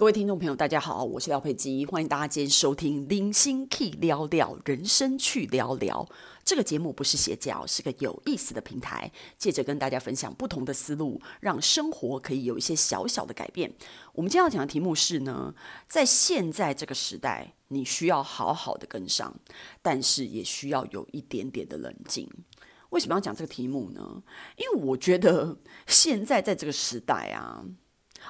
各位听众朋友，大家好，我是廖佩基，欢迎大家今天收听《零星 Key 聊聊人生去聊聊》这个节目，不是邪教，是个有意思的平台，借着跟大家分享不同的思路，让生活可以有一些小小的改变。我们今天要讲的题目是呢，在现在这个时代，你需要好好的跟上，但是也需要有一点点的冷静。为什么要讲这个题目呢？因为我觉得现在在这个时代啊。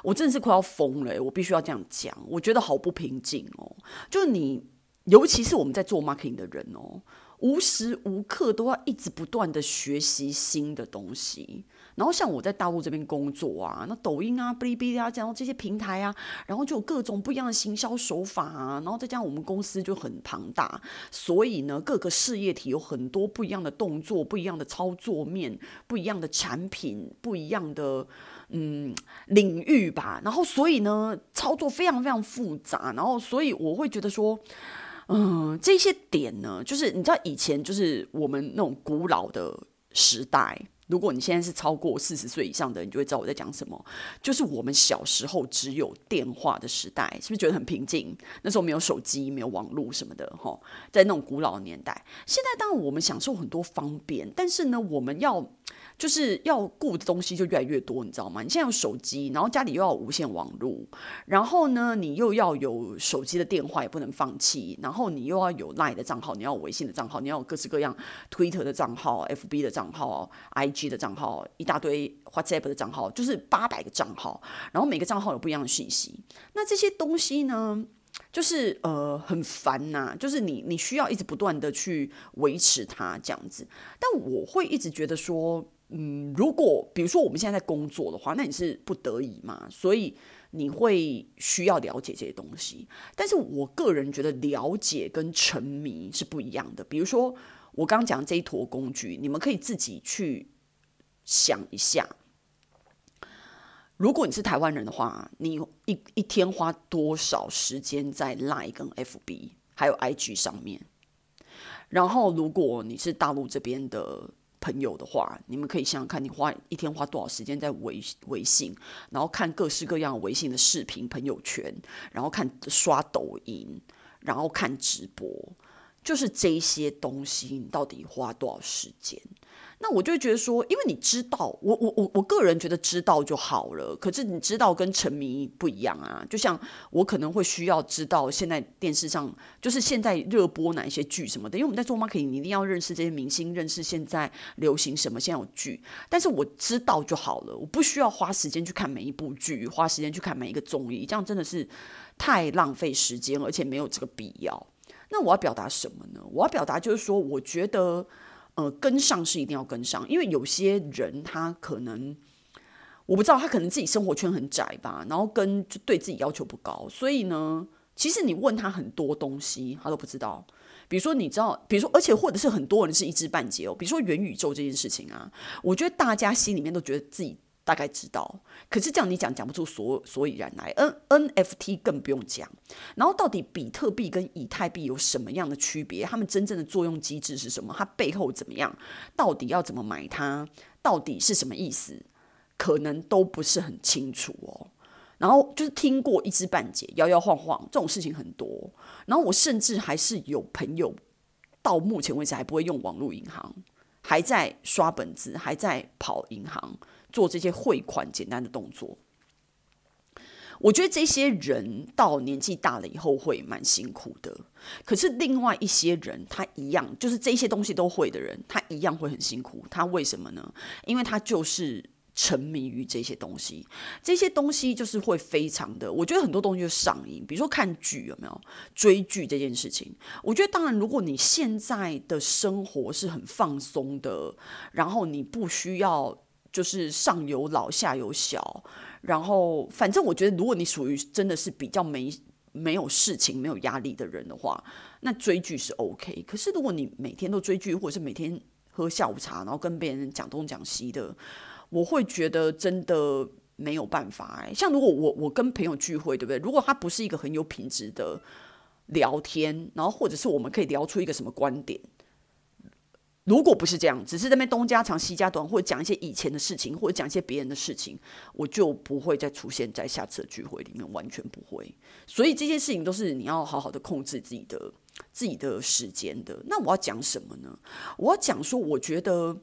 我真的是快要疯了，我必须要这样讲。我觉得好不平静哦，就你，尤其是我们在做 marketing 的人哦，无时无刻都要一直不断的学习新的东西。然后像我在大陆这边工作啊，那抖音啊、哔哩哔哩啊，这样这些平台啊，然后就有各种不一样的行销手法啊，然后再加上我们公司就很庞大，所以呢，各个事业体有很多不一样的动作、不一样的操作面、不一样的产品、不一样的。嗯，领域吧，然后所以呢，操作非常非常复杂，然后所以我会觉得说，嗯，这些点呢，就是你知道以前就是我们那种古老的时代，如果你现在是超过四十岁以上的，你就会知道我在讲什么，就是我们小时候只有电话的时代，是不是觉得很平静？那时候没有手机，没有网络什么的，哈，在那种古老年代，现在当然我们享受很多方便，但是呢，我们要。就是要顾的东西就越来越多，你知道吗？你现在有手机，然后家里又要无线网络，然后呢，你又要有手机的电话也不能放弃，然后你又要有 Line 的账号，你要有微信的账号，你要有各式各样 Twitter 的账号、FB 的账号、IG 的账号，一大堆 WhatsApp 的账号，就是八百个账号，然后每个账号有不一样的信息。那这些东西呢，就是呃很烦呐、就是你你需要一直不断的去维持它这样子。但我会一直觉得说。嗯，如果比如说我们现在在工作的话，那你是不得已嘛，所以你会需要了解这些东西。但是我个人觉得了解跟沉迷是不一样的。比如说我刚刚讲这一坨工具，你们可以自己去想一下。如果你是台湾人的话，你一一天花多少时间在 Line 跟 FB 还有 IG 上面？然后如果你是大陆这边的。朋友的话，你们可以想想看，你花一天花多少时间在微微信，然后看各式各样微信的视频朋友圈，然后看刷抖音，然后看直播，就是这些东西，你到底花多少时间？那我就觉得说，因为你知道，我我我我个人觉得知道就好了。可是你知道跟沉迷不一样啊。就像我可能会需要知道现在电视上就是现在热播哪一些剧什么的，因为我们在做 marketing，你一定要认识这些明星，认识现在流行什么，现在有剧。但是我知道就好了，我不需要花时间去看每一部剧，花时间去看每一个综艺，这样真的是太浪费时间，而且没有这个必要。那我要表达什么呢？我要表达就是说，我觉得。呃，跟上是一定要跟上，因为有些人他可能我不知道，他可能自己生活圈很窄吧，然后跟就对自己要求不高，所以呢，其实你问他很多东西，他都不知道。比如说，你知道，比如说，而且或者是很多人是一知半解哦。比如说元宇宙这件事情啊，我觉得大家心里面都觉得自己。大概知道，可是这样你讲讲不出所所以然来。N NFT 更不用讲，然后到底比特币跟以太币有什么样的区别？它们真正的作用机制是什么？它背后怎么样？到底要怎么买它？到底是什么意思？可能都不是很清楚哦。然后就是听过一知半解，摇摇晃晃这种事情很多。然后我甚至还是有朋友到目前为止还不会用网络银行，还在刷本子，还在跑银行。做这些汇款简单的动作，我觉得这些人到年纪大了以后会蛮辛苦的。可是另外一些人，他一样就是这些东西都会的人，他一样会很辛苦。他为什么呢？因为他就是沉迷于这些东西，这些东西就是会非常的。我觉得很多东西就上瘾，比如说看剧有没有追剧这件事情。我觉得当然，如果你现在的生活是很放松的，然后你不需要。就是上有老下有小，然后反正我觉得，如果你属于真的是比较没没有事情、没有压力的人的话，那追剧是 OK。可是如果你每天都追剧，或者是每天喝下午茶，然后跟别人讲东讲西的，我会觉得真的没有办法哎。像如果我我跟朋友聚会，对不对？如果他不是一个很有品质的聊天，然后或者是我们可以聊出一个什么观点。如果不是这样，只是在那边东家长西家短，或者讲一些以前的事情，或者讲一些别人的事情，我就不会再出现在下次的聚会里面，完全不会。所以这些事情都是你要好好的控制自己的自己的时间的。那我要讲什么呢？我要讲说，我觉得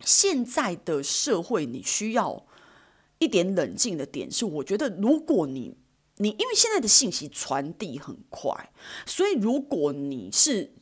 现在的社会你需要一点冷静的点是，我觉得如果你你因为现在的信息传递很快，所以如果你是。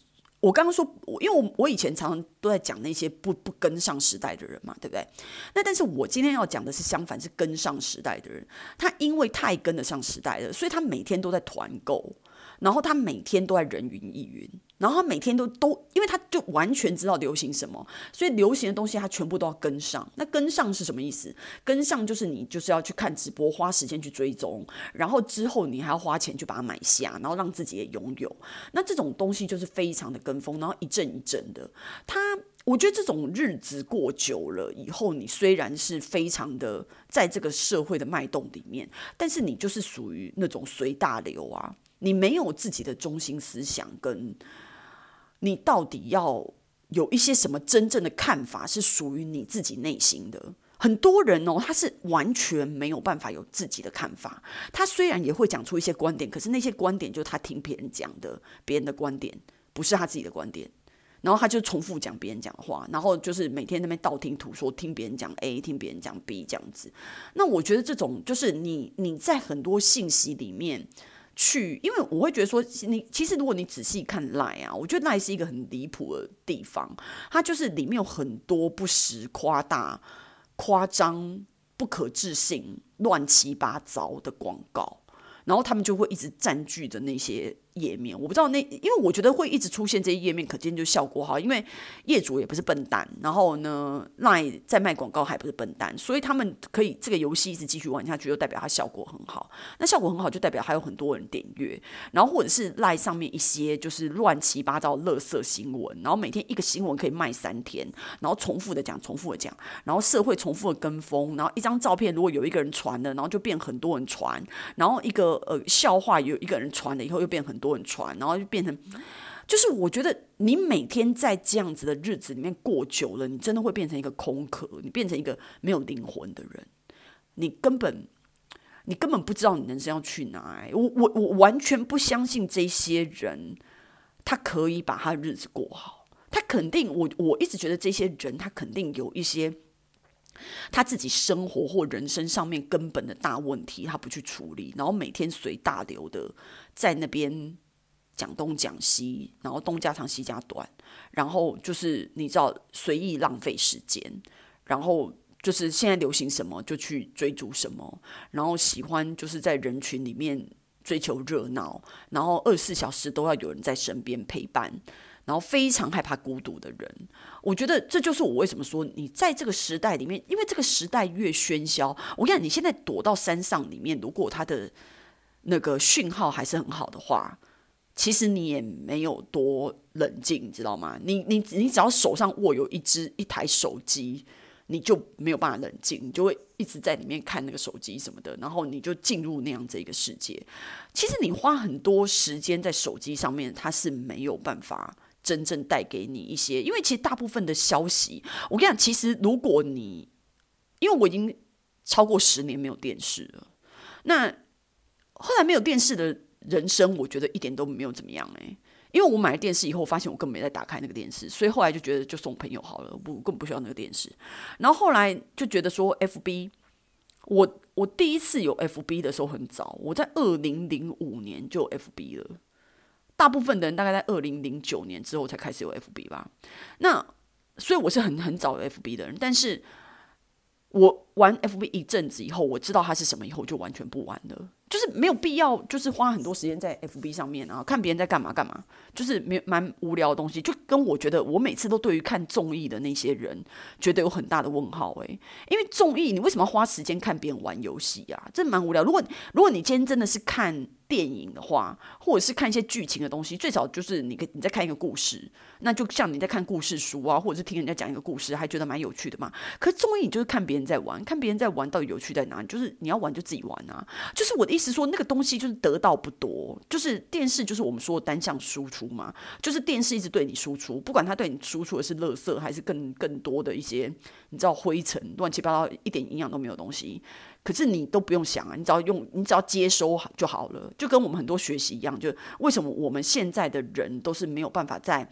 我刚刚说，因为我我以前常常都在讲那些不不跟上时代的人嘛，对不对？那但是我今天要讲的是相反，是跟上时代的人。他因为太跟得上时代了，所以他每天都在团购。然后他每天都在人云亦云，然后他每天都都，因为他就完全知道流行什么，所以流行的东西他全部都要跟上。那跟上是什么意思？跟上就是你就是要去看直播，花时间去追踪，然后之后你还要花钱去把它买下，然后让自己也拥有。那这种东西就是非常的跟风，然后一阵一阵的。他，我觉得这种日子过久了以后，你虽然是非常的在这个社会的脉动里面，但是你就是属于那种随大流啊。你没有自己的中心思想，跟你到底要有一些什么真正的看法，是属于你自己内心的。很多人哦，他是完全没有办法有自己的看法。他虽然也会讲出一些观点，可是那些观点就是他听别人讲的，别人的观点不是他自己的观点。然后他就重复讲别人讲的话，然后就是每天那边道听途说，听别人讲 A，听别人讲 B 这样子。那我觉得这种就是你你在很多信息里面。去，因为我会觉得说，你其实如果你仔细看赖啊，我觉得 Line 是一个很离谱的地方，它就是里面有很多不实、夸大、夸张、不可置信、乱七八糟的广告，然后他们就会一直占据着那些。页面我不知道那，因为我觉得会一直出现这些页面，可见就效果好。因为业主也不是笨蛋，然后呢赖在卖广告还不是笨蛋，所以他们可以这个游戏一直继续玩下去，就代表它效果很好。那效果很好，就代表还有很多人点阅，然后或者是 LINE 上面一些就是乱七八糟垃圾新闻，然后每天一个新闻可以卖三天，然后重复的讲，重复的讲，然后社会重复的跟风，然后一张照片如果有一个人传了，然后就变很多人传，然后一个呃笑话有一个人传了以后又变很。多人传，然后就变成，就是我觉得你每天在这样子的日子里面过久了，你真的会变成一个空壳，你变成一个没有灵魂的人，你根本你根本不知道你人生要去哪。我我我完全不相信这些人，他可以把他日子过好，他肯定我我一直觉得这些人他肯定有一些。他自己生活或人生上面根本的大问题，他不去处理，然后每天随大流的在那边讲东讲西，然后东家长西家短，然后就是你知道随意浪费时间，然后就是现在流行什么就去追逐什么，然后喜欢就是在人群里面追求热闹，然后二十四小时都要有人在身边陪伴。然后非常害怕孤独的人，我觉得这就是我为什么说你在这个时代里面，因为这个时代越喧嚣，我跟你讲，你现在躲到山上里面，如果它的那个讯号还是很好的话，其实你也没有多冷静，你知道吗？你你你只要手上握有一只一台手机，你就没有办法冷静，你就会一直在里面看那个手机什么的，然后你就进入那样子一个世界。其实你花很多时间在手机上面，它是没有办法。真正带给你一些，因为其实大部分的消息，我跟你讲，其实如果你，因为我已经超过十年没有电视了，那后来没有电视的人生，我觉得一点都没有怎么样哎，因为我买了电视以后，发现我根本没在打开那个电视，所以后来就觉得就送朋友好了，不根本不需要那个电视，然后后来就觉得说，FB，我我第一次有 FB 的时候很早，我在二零零五年就有 FB 了。大部分的人大概在二零零九年之后才开始有 FB 吧，那所以我是很很早有 FB 的人，但是我玩 FB 一阵子以后，我知道它是什么以后，就完全不玩了。就是没有必要，就是花很多时间在 FB 上面啊，看别人在干嘛干嘛，就是没蛮无聊的东西。就跟我觉得，我每次都对于看综艺的那些人，觉得有很大的问号诶，因为综艺你为什么要花时间看别人玩游戏啊？这蛮无聊。如果如果你今天真的是看电影的话，或者是看一些剧情的东西，最少就是你你在看一个故事，那就像你在看故事书啊，或者是听人家讲一个故事，还觉得蛮有趣的嘛。可综艺你就是看别人在玩，看别人在玩，到底有趣在哪里？就是你要玩就自己玩啊。就是我的意思说，那个东西就是得到不多，就是电视就是我们说的单向输出嘛，就是电视一直对你输出，不管它对你输出的是垃圾还是更更多的一些你知道灰尘乱七八糟一点营养都没有东西，可是你都不用想啊，你只要用你只要接收就好了，就跟我们很多学习一样，就为什么我们现在的人都是没有办法在。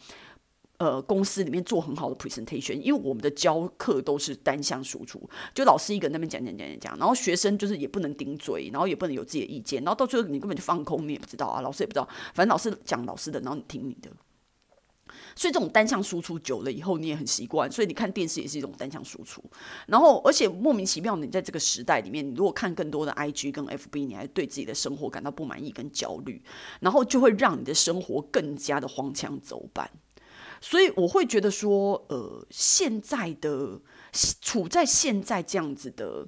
呃，公司里面做很好的 presentation，因为我们的教课都是单向输出，就老师一个人那边讲讲讲讲讲，然后学生就是也不能顶嘴，然后也不能有自己的意见，然后到最后你根本就放空，你也不知道啊，老师也不知道，反正老师讲老师的，然后你听你的。所以这种单向输出久了以后，你也很习惯，所以你看电视也是一种单向输出。然后，而且莫名其妙，你在这个时代里面，你如果看更多的 IG 跟 FB，你还对自己的生活感到不满意跟焦虑，然后就会让你的生活更加的荒腔走板。所以我会觉得说，呃，现在的处在现在这样子的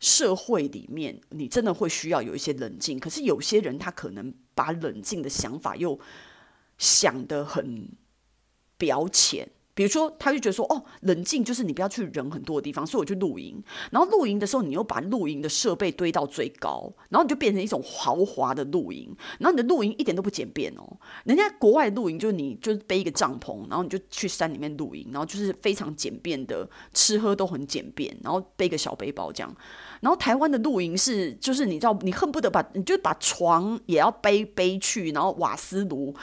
社会里面，你真的会需要有一些冷静。可是有些人他可能把冷静的想法又想得很表浅。比如说，他就觉得说，哦，冷静就是你不要去人很多的地方，所以我去露营。然后露营的时候，你又把露营的设备堆到最高，然后你就变成一种豪华的露营。然后你的露营一点都不简便哦，人家国外露营就是你就是背一个帐篷，然后你就去山里面露营，然后就是非常简便的，吃喝都很简便，然后背个小背包这样。然后台湾的露营是，就是你知道，你恨不得把，你就把床也要背背去，然后瓦斯炉、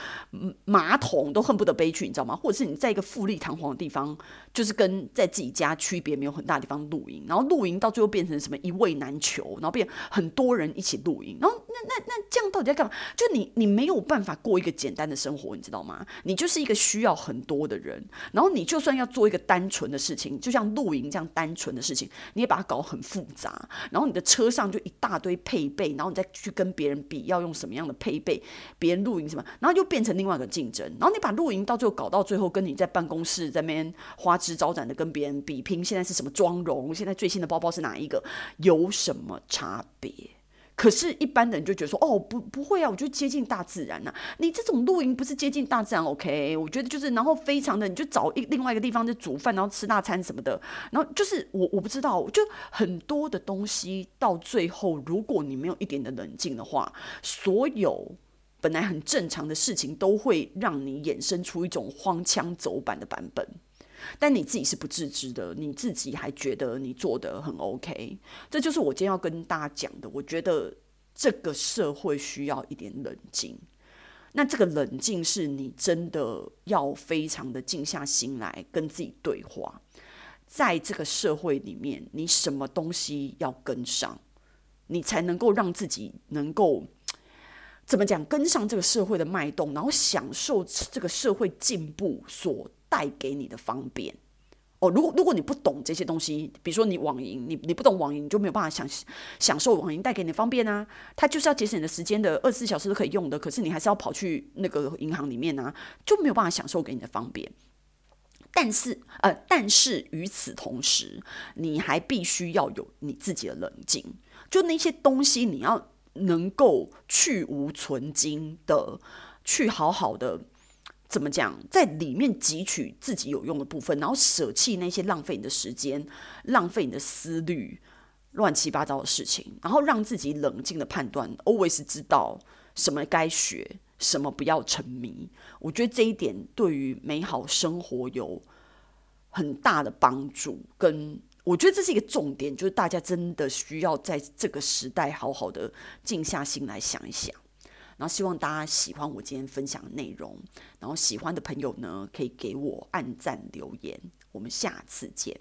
马桶都恨不得背去，你知道吗？或者是你在一个富丽堂皇的地方，就是跟在自己家区别没有很大的地方露营，然后露营到最后变成什么一位难求，然后变很多人一起露营，然后那那那这样到底在干嘛？就你你没有办法过一个简单的生活，你知道吗？你就是一个需要很多的人，然后你就算要做一个单纯的事情，就像露营这样单纯的事情，你也把它搞很复杂。然后你的车上就一大堆配备，然后你再去跟别人比要用什么样的配备，别人露营什么，然后又变成另外一个竞争。然后你把露营到最后搞到最后，跟你在办公室在那边花枝招展的跟别人比拼，现在是什么妆容，现在最新的包包是哪一个，有什么差别？可是，一般的人就觉得说，哦，不，不会啊，我就接近大自然呐、啊。你这种露营不是接近大自然？OK，我觉得就是，然后非常的，你就找一另外一个地方就煮饭，然后吃大餐什么的。然后就是我，我不知道，就很多的东西到最后，如果你没有一点的冷静的话，所有本来很正常的事情，都会让你衍生出一种荒腔走板的版本。但你自己是不自知的，你自己还觉得你做得很 OK，这就是我今天要跟大家讲的。我觉得这个社会需要一点冷静，那这个冷静是你真的要非常的静下心来跟自己对话。在这个社会里面，你什么东西要跟上，你才能够让自己能够怎么讲，跟上这个社会的脉动，然后享受这个社会进步所带给你的方便哦，如果如果你不懂这些东西，比如说你网银，你你不懂网银，你就没有办法享享受网银带给你的方便啊。它就是要节省你的时间的，二十四小时都可以用的，可是你还是要跑去那个银行里面啊，就没有办法享受给你的方便。但是呃，但是与此同时，你还必须要有你自己的冷静，就那些东西你要能够去无存菁的去好好的。怎么讲，在里面汲取自己有用的部分，然后舍弃那些浪费你的时间、浪费你的思虑、乱七八糟的事情，然后让自己冷静的判断，always 知道什么该学，什么不要沉迷。我觉得这一点对于美好生活有很大的帮助，跟我觉得这是一个重点，就是大家真的需要在这个时代好好的静下心来想一想。然后希望大家喜欢我今天分享的内容，然后喜欢的朋友呢，可以给我按赞留言，我们下次见。